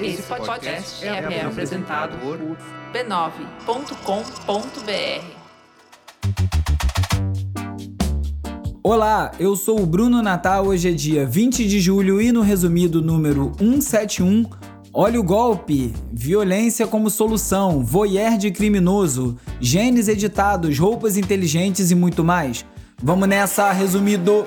Esse podcast é, é apresentado por b9.com.br. Olá, eu sou o Bruno Natal. Hoje é dia 20 de julho e no resumido número 171, olha o golpe, violência como solução, voyeur de criminoso, genes editados, roupas inteligentes e muito mais. Vamos nessa, resumido.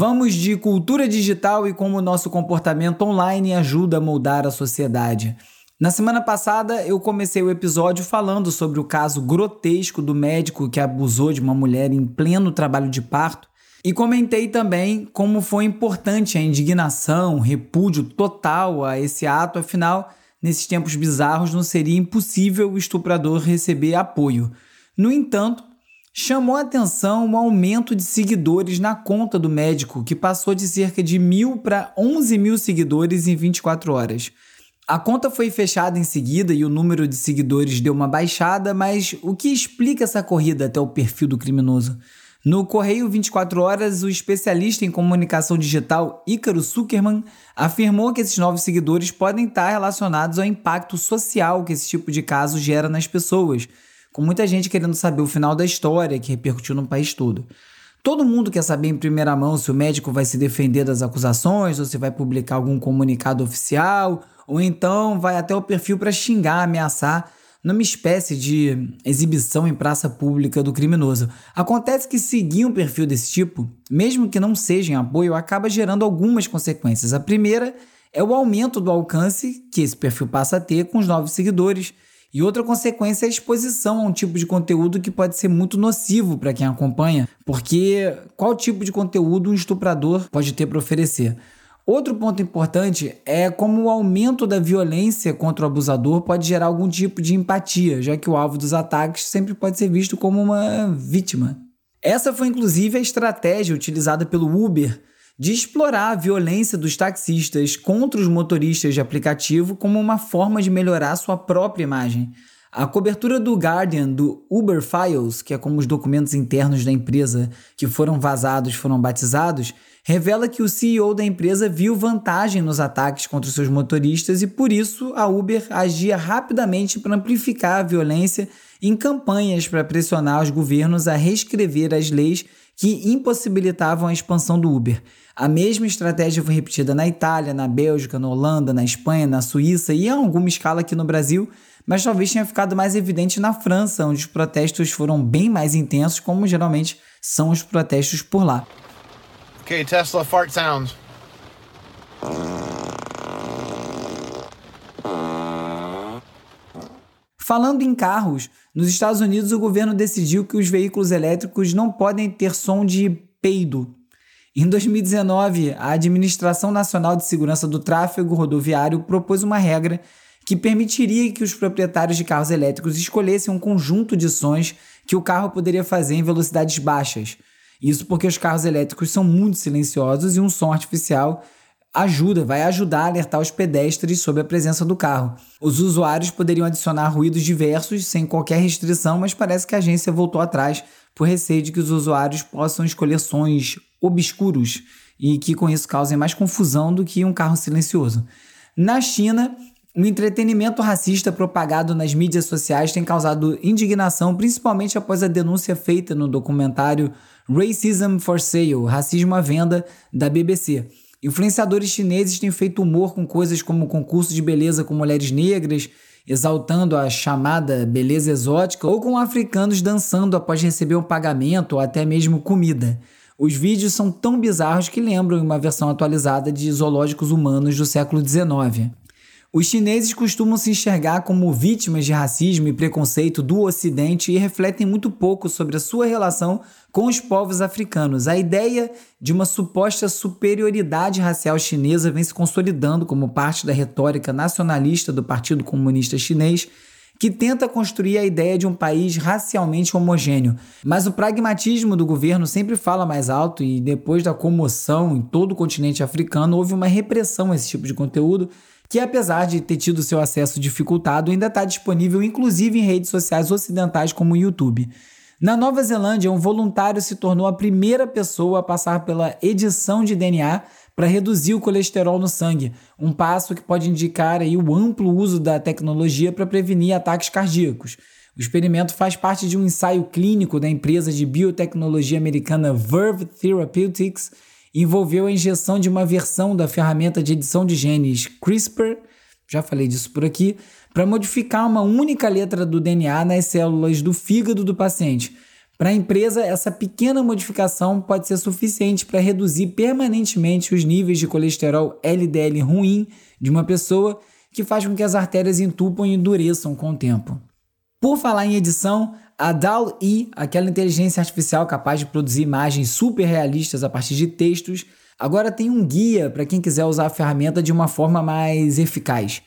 Vamos de cultura digital e como o nosso comportamento online ajuda a moldar a sociedade. Na semana passada, eu comecei o episódio falando sobre o caso grotesco do médico que abusou de uma mulher em pleno trabalho de parto e comentei também como foi importante a indignação, repúdio total a esse ato, afinal, nesses tempos bizarros não seria impossível o estuprador receber apoio. No entanto, chamou a atenção o aumento de seguidores na conta do médico, que passou de cerca de mil para 11 mil seguidores em 24 horas. A conta foi fechada em seguida e o número de seguidores deu uma baixada, mas o que explica essa corrida até o perfil do criminoso? No Correio 24 Horas, o especialista em comunicação digital Ícaro Zuckerman afirmou que esses novos seguidores podem estar relacionados ao impacto social que esse tipo de caso gera nas pessoas, com muita gente querendo saber o final da história que repercutiu no país todo. Todo mundo quer saber em primeira mão se o médico vai se defender das acusações ou se vai publicar algum comunicado oficial ou então vai até o perfil para xingar, ameaçar, numa espécie de exibição em praça pública do criminoso. Acontece que seguir um perfil desse tipo, mesmo que não seja em apoio, acaba gerando algumas consequências. A primeira é o aumento do alcance que esse perfil passa a ter com os novos seguidores. E outra consequência é a exposição a um tipo de conteúdo que pode ser muito nocivo para quem acompanha, porque qual tipo de conteúdo um estuprador pode ter para oferecer? Outro ponto importante é como o aumento da violência contra o abusador pode gerar algum tipo de empatia, já que o alvo dos ataques sempre pode ser visto como uma vítima. Essa foi inclusive a estratégia utilizada pelo Uber de explorar a violência dos taxistas contra os motoristas de aplicativo como uma forma de melhorar sua própria imagem. A cobertura do Guardian do Uber Files, que é como os documentos internos da empresa que foram vazados foram batizados, revela que o CEO da empresa viu vantagem nos ataques contra seus motoristas e por isso a Uber agia rapidamente para amplificar a violência em campanhas para pressionar os governos a reescrever as leis que impossibilitavam a expansão do Uber. A mesma estratégia foi repetida na Itália, na Bélgica, na Holanda, na Espanha, na Suíça e em alguma escala aqui no Brasil, mas talvez tenha ficado mais evidente na França, onde os protestos foram bem mais intensos, como geralmente são os protestos por lá. Okay, Tesla fart sounds. Falando em carros, nos Estados Unidos o governo decidiu que os veículos elétricos não podem ter som de peido. Em 2019, a Administração Nacional de Segurança do Tráfego Rodoviário propôs uma regra que permitiria que os proprietários de carros elétricos escolhessem um conjunto de sons que o carro poderia fazer em velocidades baixas, isso porque os carros elétricos são muito silenciosos e um som artificial ajuda, vai ajudar a alertar os pedestres sobre a presença do carro. Os usuários poderiam adicionar ruídos diversos sem qualquer restrição, mas parece que a agência voltou atrás por receio de que os usuários possam escolher sons obscuros e que com isso causem mais confusão do que um carro silencioso. Na China, o entretenimento racista propagado nas mídias sociais tem causado indignação, principalmente após a denúncia feita no documentário Racism for Sale Racismo à Venda da BBC. Influenciadores chineses têm feito humor com coisas como concurso de beleza com mulheres negras, exaltando a chamada beleza exótica, ou com africanos dançando após receber um pagamento ou até mesmo comida. Os vídeos são tão bizarros que lembram uma versão atualizada de zoológicos humanos do século XIX. Os chineses costumam se enxergar como vítimas de racismo e preconceito do Ocidente e refletem muito pouco sobre a sua relação com os povos africanos. A ideia de uma suposta superioridade racial chinesa vem se consolidando como parte da retórica nacionalista do Partido Comunista Chinês, que tenta construir a ideia de um país racialmente homogêneo. Mas o pragmatismo do governo sempre fala mais alto e depois da comoção em todo o continente africano houve uma repressão a esse tipo de conteúdo que apesar de ter tido seu acesso dificultado, ainda está disponível inclusive em redes sociais ocidentais como o YouTube. Na Nova Zelândia, um voluntário se tornou a primeira pessoa a passar pela edição de DNA para reduzir o colesterol no sangue, um passo que pode indicar aí o amplo uso da tecnologia para prevenir ataques cardíacos. O experimento faz parte de um ensaio clínico da empresa de biotecnologia americana Verve Therapeutics envolveu a injeção de uma versão da ferramenta de edição de genes CRISPR, já falei disso por aqui, para modificar uma única letra do DNA nas células do fígado do paciente. Para a empresa, essa pequena modificação pode ser suficiente para reduzir permanentemente os níveis de colesterol LDL ruim de uma pessoa, que faz com que as artérias entupam e endureçam com o tempo. Por falar em edição, a DAL-E, aquela inteligência artificial capaz de produzir imagens super realistas a partir de textos, agora tem um guia para quem quiser usar a ferramenta de uma forma mais eficaz.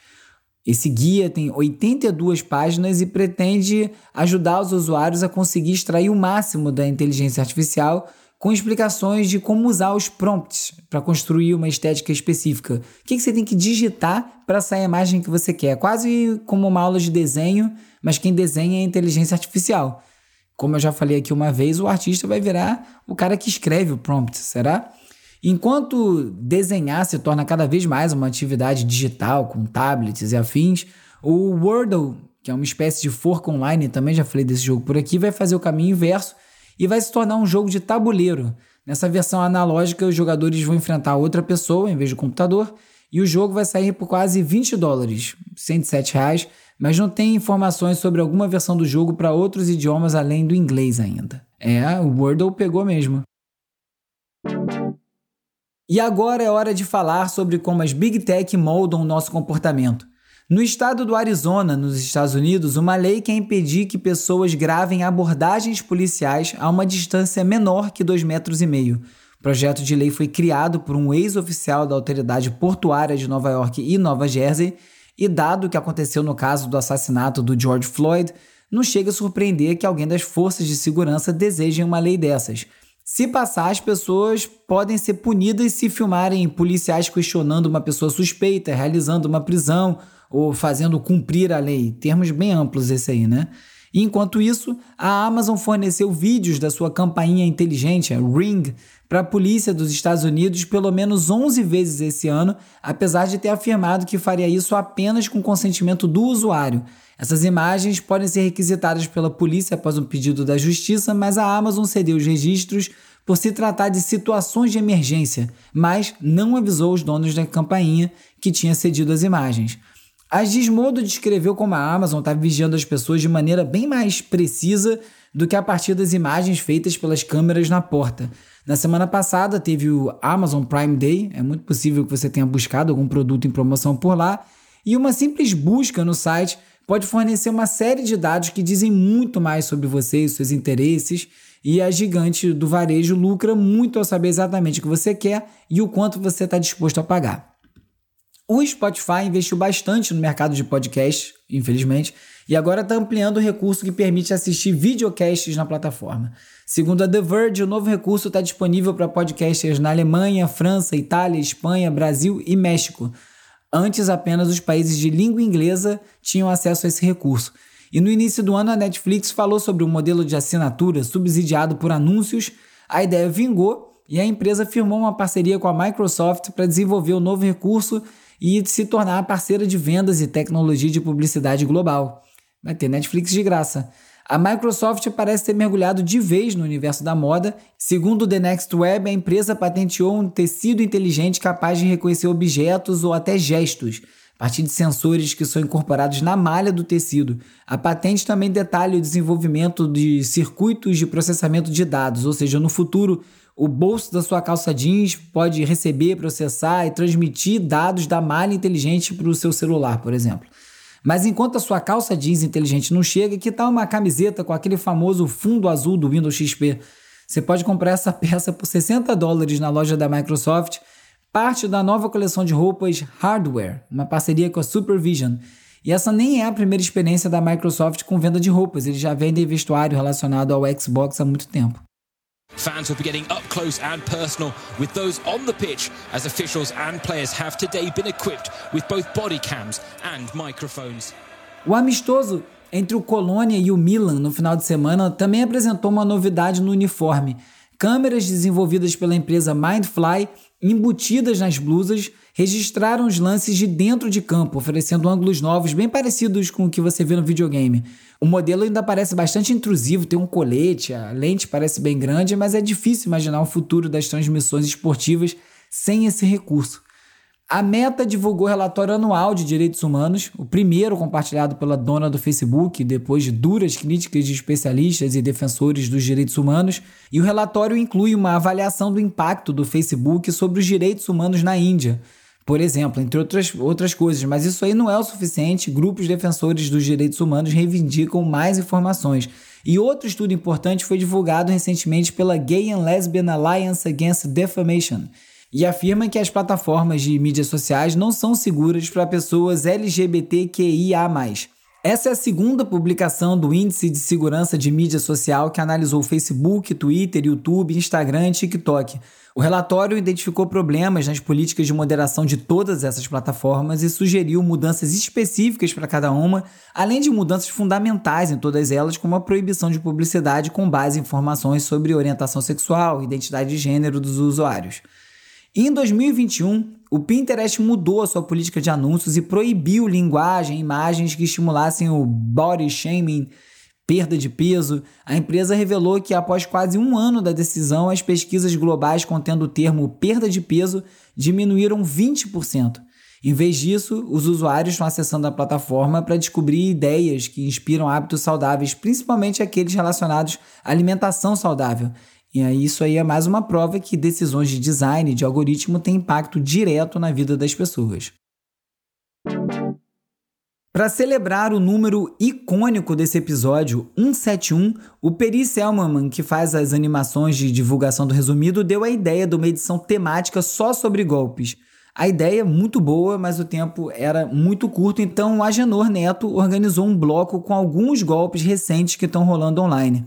Esse guia tem 82 páginas e pretende ajudar os usuários a conseguir extrair o máximo da inteligência artificial com explicações de como usar os prompts para construir uma estética específica. O que, você tem que digitar para sair a imagem que você quer? Quase como uma aula de desenho, mas quem desenha é inteligência artificial. Como eu já falei aqui uma vez, o artista vai virar o cara que escreve o prompt, será? Enquanto desenhar se torna cada vez mais uma atividade digital com tablets e afins, o Wordle, que é uma espécie de forca online, também já falei desse jogo por aqui, vai fazer o caminho inverso e vai se tornar um jogo de tabuleiro. Nessa versão analógica, os jogadores vão enfrentar outra pessoa em vez do computador e o jogo vai sair por quase 20 dólares, 107 reais, mas não tem informações sobre alguma versão do jogo para outros idiomas além do inglês ainda. É, o Wordle pegou mesmo. E agora é hora de falar sobre como as Big Tech moldam o nosso comportamento. No estado do Arizona, nos Estados Unidos, uma lei quer impedir que pessoas gravem abordagens policiais a uma distância menor que 2,5 metros. E meio. O projeto de lei foi criado por um ex-oficial da Autoridade Portuária de Nova York e Nova Jersey, e dado o que aconteceu no caso do assassinato do George Floyd, não chega a surpreender que alguém das forças de segurança desejem uma lei dessas. Se passar, as pessoas podem ser punidas se filmarem policiais questionando uma pessoa suspeita, realizando uma prisão ou fazendo cumprir a lei. Termos bem amplos esse aí, né? enquanto isso, a Amazon forneceu vídeos da sua campainha inteligente, a Ring, para a polícia dos Estados Unidos pelo menos 11 vezes esse ano, apesar de ter afirmado que faria isso apenas com consentimento do usuário. Essas imagens podem ser requisitadas pela polícia após um pedido da justiça, mas a Amazon cedeu os registros por se tratar de situações de emergência, mas não avisou os donos da campainha que tinha cedido as imagens. A Gizmodo descreveu como a Amazon está vigiando as pessoas de maneira bem mais precisa do que a partir das imagens feitas pelas câmeras na porta. Na semana passada teve o Amazon Prime Day, é muito possível que você tenha buscado algum produto em promoção por lá, e uma simples busca no site pode fornecer uma série de dados que dizem muito mais sobre você e seus interesses, e a gigante do varejo lucra muito ao saber exatamente o que você quer e o quanto você está disposto a pagar. O Spotify investiu bastante no mercado de podcasts, infelizmente, e agora está ampliando o recurso que permite assistir videocasts na plataforma. Segundo a The Verge, o novo recurso está disponível para podcasters na Alemanha, França, Itália, Espanha, Brasil e México. Antes, apenas os países de língua inglesa tinham acesso a esse recurso. E no início do ano, a Netflix falou sobre um modelo de assinatura subsidiado por anúncios. A ideia vingou e a empresa firmou uma parceria com a Microsoft para desenvolver o novo recurso e se tornar parceira de vendas e tecnologia de publicidade global. Vai ter Netflix de graça. A Microsoft parece ter mergulhado de vez no universo da moda. Segundo o The Next Web, a empresa patenteou um tecido inteligente capaz de reconhecer objetos ou até gestos, a partir de sensores que são incorporados na malha do tecido. A patente também detalha o desenvolvimento de circuitos de processamento de dados, ou seja, no futuro, o bolso da sua calça jeans pode receber, processar e transmitir dados da malha inteligente para o seu celular, por exemplo. Mas enquanto a sua calça jeans inteligente não chega, que tal uma camiseta com aquele famoso fundo azul do Windows XP? Você pode comprar essa peça por 60 dólares na loja da Microsoft, parte da nova coleção de roupas Hardware, uma parceria com a Supervision. E essa nem é a primeira experiência da Microsoft com venda de roupas, eles já vendem vestuário relacionado ao Xbox há muito tempo. Fans will be getting up close and personal with those on the pitch, as officials and players have today been equipped with both body cams and microphones. O amistoso entre o Colônia e o Milan no final de semana também apresentou uma novidade no uniforme. Câmeras desenvolvidas pela empresa Mindfly, embutidas nas blusas, registraram os lances de dentro de campo, oferecendo ângulos novos bem parecidos com o que você vê no videogame. O modelo ainda parece bastante intrusivo, tem um colete, a lente parece bem grande, mas é difícil imaginar o futuro das transmissões esportivas sem esse recurso. A Meta divulgou relatório anual de direitos humanos, o primeiro compartilhado pela dona do Facebook, depois de duras críticas de especialistas e defensores dos direitos humanos, e o relatório inclui uma avaliação do impacto do Facebook sobre os direitos humanos na Índia por exemplo, entre outras, outras coisas. Mas isso aí não é o suficiente. Grupos defensores dos direitos humanos reivindicam mais informações. E outro estudo importante foi divulgado recentemente pela Gay and Lesbian Alliance Against Defamation e afirma que as plataformas de mídias sociais não são seguras para pessoas LGBTQIA. Essa é a segunda publicação do Índice de Segurança de Mídia Social que analisou Facebook, Twitter, YouTube, Instagram e TikTok. O relatório identificou problemas nas políticas de moderação de todas essas plataformas e sugeriu mudanças específicas para cada uma, além de mudanças fundamentais em todas elas, como a proibição de publicidade com base em informações sobre orientação sexual e identidade de gênero dos usuários. Em 2021, o Pinterest mudou a sua política de anúncios e proibiu linguagem e imagens que estimulassem o body shaming, perda de peso. A empresa revelou que, após quase um ano da decisão, as pesquisas globais contendo o termo perda de peso diminuíram 20%. Em vez disso, os usuários estão acessando a plataforma para descobrir ideias que inspiram hábitos saudáveis, principalmente aqueles relacionados à alimentação saudável. E aí isso aí é mais uma prova que decisões de design, de algoritmo, têm impacto direto na vida das pessoas. Para celebrar o número icônico desse episódio, 171, o Peri Selman, que faz as animações de divulgação do resumido, deu a ideia de uma edição temática só sobre golpes. A ideia é muito boa, mas o tempo era muito curto, então o Agenor Neto organizou um bloco com alguns golpes recentes que estão rolando online.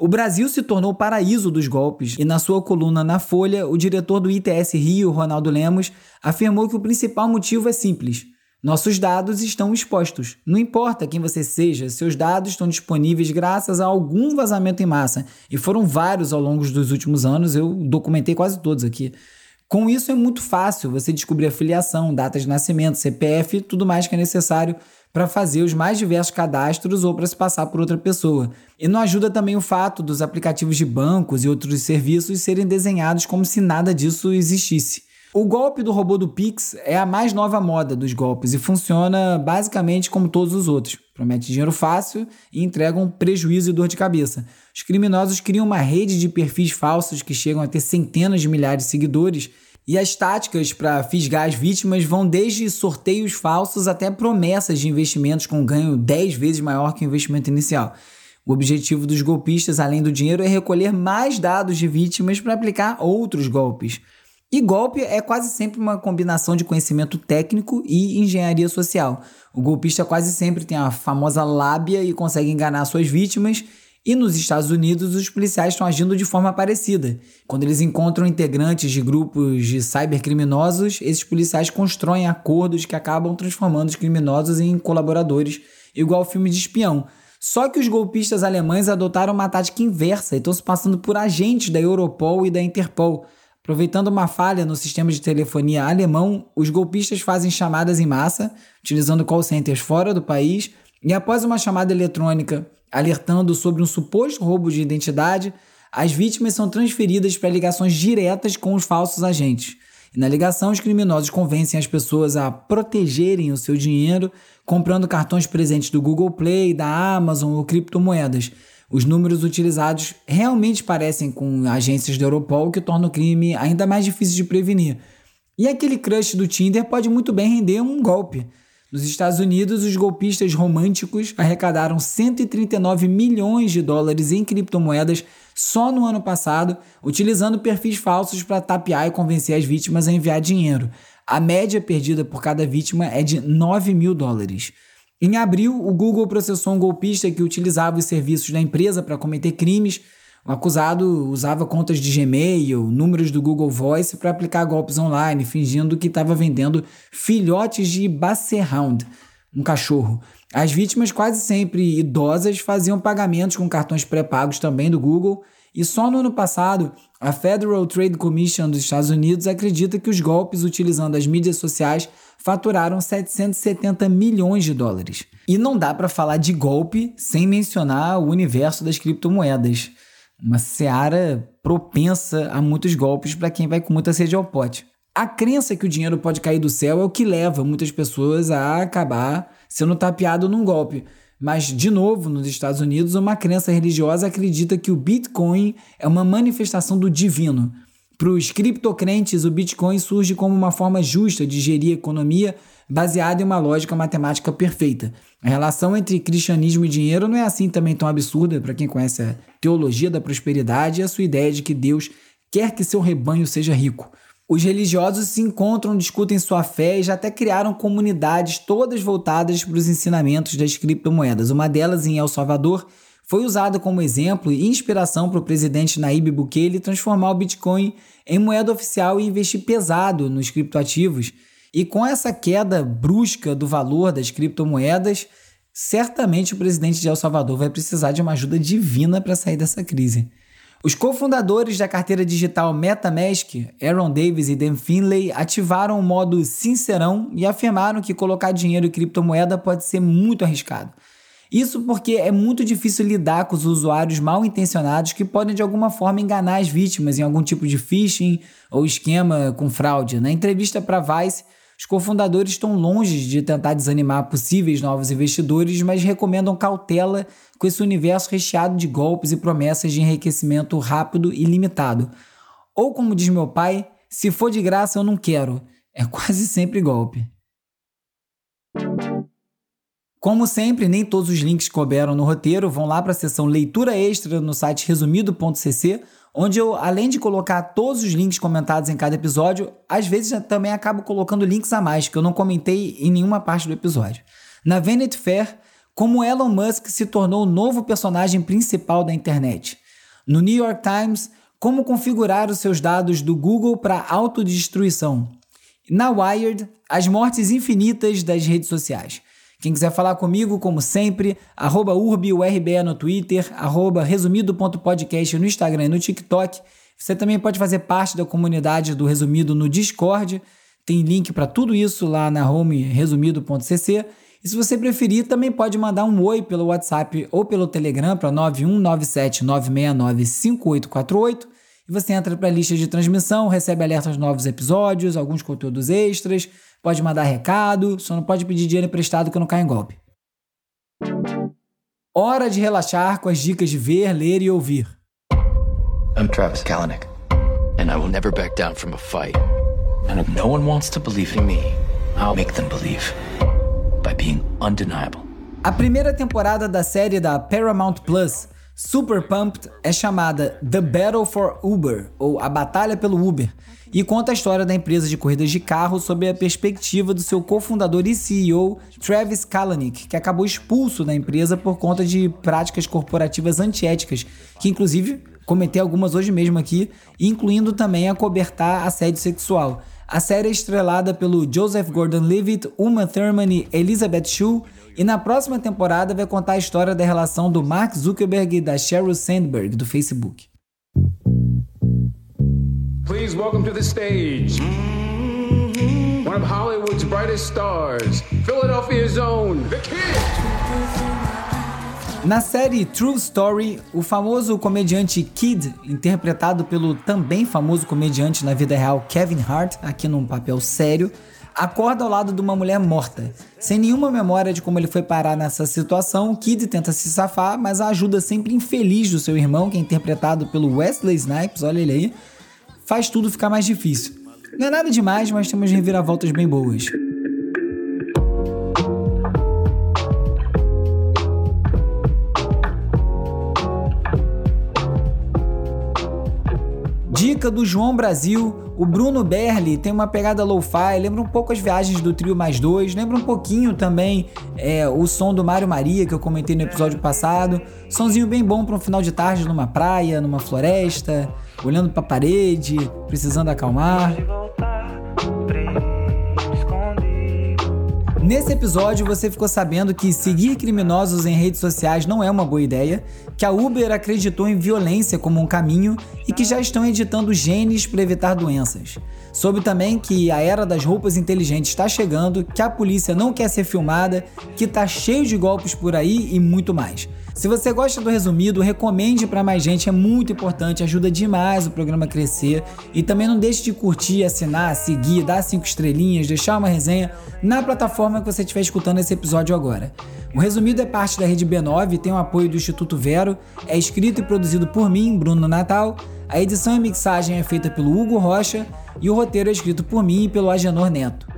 O Brasil se tornou o paraíso dos golpes e, na sua coluna na Folha, o diretor do ITS Rio, Ronaldo Lemos, afirmou que o principal motivo é simples. Nossos dados estão expostos. Não importa quem você seja, seus dados estão disponíveis graças a algum vazamento em massa. E foram vários ao longo dos últimos anos, eu documentei quase todos aqui. Com isso é muito fácil você descobrir afiliação, data de nascimento, CPF, tudo mais que é necessário para fazer os mais diversos cadastros ou para se passar por outra pessoa. E não ajuda também o fato dos aplicativos de bancos e outros serviços serem desenhados como se nada disso existisse. O golpe do robô do Pix é a mais nova moda dos golpes e funciona basicamente como todos os outros. Promete dinheiro fácil e entregam prejuízo e dor de cabeça. Os criminosos criam uma rede de perfis falsos que chegam a ter centenas de milhares de seguidores e as táticas para fisgar as vítimas vão desde sorteios falsos até promessas de investimentos com ganho 10 vezes maior que o investimento inicial. O objetivo dos golpistas, além do dinheiro, é recolher mais dados de vítimas para aplicar outros golpes. E golpe é quase sempre uma combinação de conhecimento técnico e engenharia social. O golpista quase sempre tem a famosa lábia e consegue enganar suas vítimas e nos Estados Unidos, os policiais estão agindo de forma parecida. Quando eles encontram integrantes de grupos de cybercriminosos, esses policiais constroem acordos que acabam transformando os criminosos em colaboradores, igual filme de espião. Só que os golpistas alemães adotaram uma tática inversa e estão se passando por agentes da Europol e da Interpol. Aproveitando uma falha no sistema de telefonia alemão, os golpistas fazem chamadas em massa, utilizando call centers fora do país, e após uma chamada eletrônica alertando sobre um suposto roubo de identidade, as vítimas são transferidas para ligações diretas com os falsos agentes. E na ligação, os criminosos convencem as pessoas a protegerem o seu dinheiro comprando cartões presentes do Google Play, da Amazon ou criptomoedas. Os números utilizados realmente parecem com agências da Europol, que torna o crime ainda mais difícil de prevenir. E aquele crush do Tinder pode muito bem render um golpe. Nos Estados Unidos, os golpistas românticos arrecadaram 139 milhões de dólares em criptomoedas só no ano passado, utilizando perfis falsos para tapear e convencer as vítimas a enviar dinheiro. A média perdida por cada vítima é de 9 mil dólares. Em abril, o Google processou um golpista que utilizava os serviços da empresa para cometer crimes. O acusado usava contas de Gmail, números do Google Voice para aplicar golpes online, fingindo que estava vendendo filhotes de Basset-Hound, um cachorro. As vítimas, quase sempre idosas, faziam pagamentos com cartões pré-pagos também do Google e só no ano passado, a Federal Trade Commission dos Estados Unidos acredita que os golpes utilizando as mídias sociais faturaram 770 milhões de dólares. E não dá para falar de golpe sem mencionar o universo das criptomoedas. Uma seara propensa a muitos golpes para quem vai com muita sede ao pote. A crença que o dinheiro pode cair do céu é o que leva muitas pessoas a acabar sendo tapeado num golpe. Mas, de novo, nos Estados Unidos, uma crença religiosa acredita que o Bitcoin é uma manifestação do divino. Para os criptocrentes, o Bitcoin surge como uma forma justa de gerir a economia baseada em uma lógica matemática perfeita. A relação entre cristianismo e dinheiro não é assim também tão absurda para quem conhece a teologia da prosperidade e a sua ideia de que Deus quer que seu rebanho seja rico. Os religiosos se encontram, discutem sua fé e já até criaram comunidades todas voltadas para os ensinamentos das criptomoedas. Uma delas, em El Salvador, foi usada como exemplo e inspiração para o presidente Nayib Bukele transformar o Bitcoin em moeda oficial e investir pesado nos criptoativos. E com essa queda brusca do valor das criptomoedas, certamente o presidente de El Salvador vai precisar de uma ajuda divina para sair dessa crise. Os cofundadores da carteira digital MetaMask, Aaron Davis e Dan Finlay, ativaram o modo sincerão e afirmaram que colocar dinheiro em criptomoeda pode ser muito arriscado. Isso porque é muito difícil lidar com os usuários mal intencionados que podem de alguma forma enganar as vítimas em algum tipo de phishing ou esquema com fraude. Na entrevista para Vice, os cofundadores estão longe de tentar desanimar possíveis novos investidores, mas recomendam cautela com esse universo recheado de golpes e promessas de enriquecimento rápido e limitado. Ou, como diz meu pai, se for de graça eu não quero. É quase sempre golpe. Como sempre, nem todos os links que couberam no roteiro vão lá para a seção leitura extra no site resumido.cc onde eu, além de colocar todos os links comentados em cada episódio, às vezes também acabo colocando links a mais que eu não comentei em nenhuma parte do episódio. Na Vanity Fair, como Elon Musk se tornou o novo personagem principal da internet. No New York Times, como configurar os seus dados do Google para autodestruição. Na Wired, as mortes infinitas das redes sociais. Quem quiser falar comigo, como sempre, arroba urbiurbe no Twitter, arroba resumido.podcast no Instagram e no TikTok. Você também pode fazer parte da comunidade do Resumido no Discord. Tem link para tudo isso lá na home resumido.cc. E se você preferir, também pode mandar um oi pelo WhatsApp ou pelo Telegram para 91979695848 e você entra para a lista de transmissão, recebe alertas de novos episódios, alguns conteúdos extras, pode mandar recado, só não pode pedir dinheiro emprestado que não cai em golpe. Hora de relaxar com as dicas de ver, ler e ouvir. I'm Travis Kalanick, and I will never back down from a fight. And if no one wants to believe in me, I'll make them believe by being undeniable. A primeira temporada da série da Paramount Plus, Super Pumped, é chamada The Battle for Uber, ou A Batalha pelo Uber, e conta a história da empresa de corridas de carro sob a perspectiva do seu cofundador e CEO, Travis Kalanick, que acabou expulso da empresa por conta de práticas corporativas antiéticas, que inclusive cometeu algumas hoje mesmo aqui, incluindo também a cobertar assédio sexual. A série é estrelada pelo Joseph Gordon-Levitt, Uma Thurman e Elizabeth Shue, e na próxima temporada vai contar a história da relação do Mark Zuckerberg e da Sheryl Sandberg, do Facebook. Please welcome to the stage one of Hollywood's brightest stars, Philadelphia's own, The Kid. Na série True Story, o famoso comediante Kid, interpretado pelo também famoso comediante na vida real Kevin Hart, aqui num papel sério, acorda ao lado de uma mulher morta. Sem nenhuma memória de como ele foi parar nessa situação, Kid tenta se safar, mas a ajuda sempre infeliz do seu irmão, que é interpretado pelo Wesley Snipes, olha ele aí, faz tudo ficar mais difícil. Não é nada demais, mas temos reviravoltas bem boas. Dica do João Brasil, o Bruno Berli tem uma pegada lo-fi, lembra um pouco as viagens do Trio Mais Dois, lembra um pouquinho também é, o som do Mário Maria que eu comentei no episódio passado. Sonzinho bem bom para um final de tarde numa praia, numa floresta, olhando para a parede, precisando acalmar. Nesse episódio, você ficou sabendo que seguir criminosos em redes sociais não é uma boa ideia, que a Uber acreditou em violência como um caminho e que já estão editando genes para evitar doenças. Soube também que a era das roupas inteligentes está chegando, que a polícia não quer ser filmada, que tá cheio de golpes por aí e muito mais. Se você gosta do resumido, recomende para mais gente, é muito importante, ajuda demais o programa a crescer. E também não deixe de curtir, assinar, seguir, dar cinco estrelinhas, deixar uma resenha na plataforma que você estiver escutando esse episódio agora. O resumido é parte da rede B9, tem o apoio do Instituto Vero, é escrito e produzido por mim, Bruno Natal. A edição e mixagem é feita pelo Hugo Rocha e o roteiro é escrito por mim e pelo Agenor Neto.